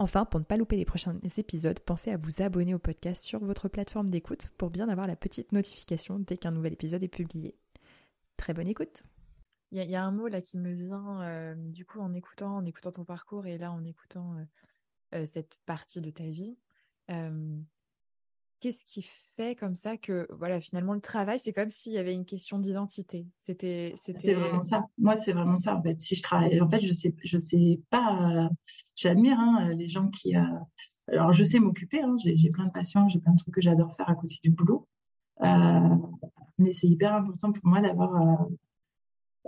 Enfin, pour ne pas louper les prochains épisodes, pensez à vous abonner au podcast sur votre plateforme d'écoute pour bien avoir la petite notification dès qu'un nouvel épisode est publié. Très bonne écoute. Il y, a un mot là qui me vient euh, du coup en écoutant, en écoutant ton parcours et là en écoutant euh, euh, cette partie de ta vie qu'est-ce qui fait comme ça que voilà finalement le travail c'est comme s'il y avait une question d'identité? C'était c'est vraiment ça. Moi c'est vraiment ça en fait. Si je travaille en fait je sais je sais pas j'admire hein, les gens qui euh, alors je sais m'occuper hein, j'ai plein de passions j'ai plein de trucs que j'adore faire à côté du boulot. Euh, mais c'est hyper important pour moi d'avoir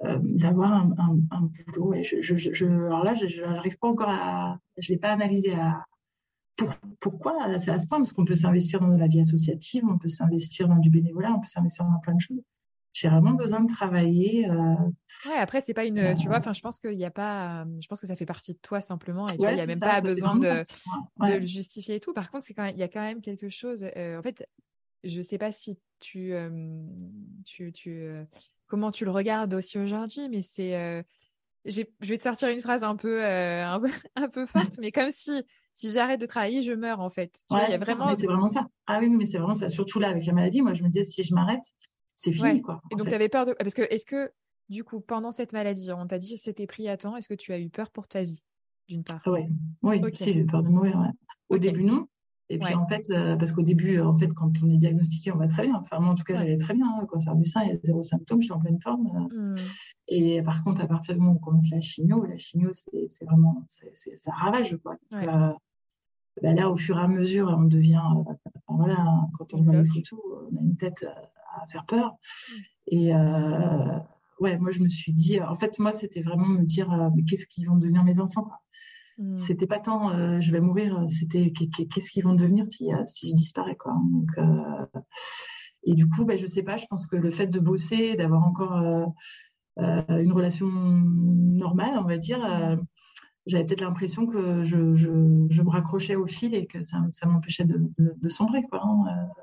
euh, d'avoir un, un, boulot. Et je, je, je, alors là je n'arrive pas encore à je l'ai pas analysé à, pourquoi c'est à ce point? Parce qu'on peut s'investir dans la vie associative, on peut s'investir dans du bénévolat, on peut s'investir dans plein de choses. J'ai vraiment besoin de travailler. Euh, ouais, après c'est pas une, tu vois, enfin je pense qu'il n'y a pas, je pense que ça fait partie de toi simplement et tu vois, il n'y a même pas besoin de, de, le justifier et tout. Par contre, c'est quand il y a quand même quelque chose. Euh, en fait, je sais pas si tu, euh, tu, tu comment tu le regardes aussi aujourd'hui, mais c'est, je vais te sortir une phrase un peu, un peu, un peu forte, mais comme si si j'arrête de travailler, je meurs en fait. il y a vraiment. C'est vraiment ça. Ah oui, mais c'est vraiment ça. Surtout là avec la maladie, moi je me disais si je m'arrête, c'est fini quoi. Et donc tu avais peur de parce que est-ce que du coup pendant cette maladie, on t'a dit que c'était pris à temps, est-ce que tu as eu peur pour ta vie d'une part? Oui, oui, si j'ai eu peur de mourir. Au début non. Et puis en fait, euh, parce qu'au début, en fait, quand on est diagnostiqué, on va très bien. Enfin, moi, en tout cas, j'allais très bien. Hein. Cancer du sein, il y a zéro symptôme, je suis en pleine forme. Euh. Mmh. Et par contre, à partir du moment où on commence la chimio, la chimio, c'est vraiment, ça ravage, quoi. Euh, bah là, au fur et à mesure, on devient, euh, voilà, quand on voit les photos, on a une tête euh, à faire peur. Et euh, ouais, moi, je me suis dit, en fait, moi, c'était vraiment me dire, qu'est-ce qu'ils vont devenir mes enfants quoi. Mm. C'était pas tant, je vais mourir, c'était qu'est-ce qu'ils vont devenir si, si je disparais, quoi. Donc, et du coup, bah, je sais pas, je pense que le fait de bosser, d'avoir encore une relation normale, on va dire, j'avais peut-être l'impression que je, je, je, me raccrochais au fil et que ça, ça m'empêchait de, de, sombrer. Quoi, hein, euh.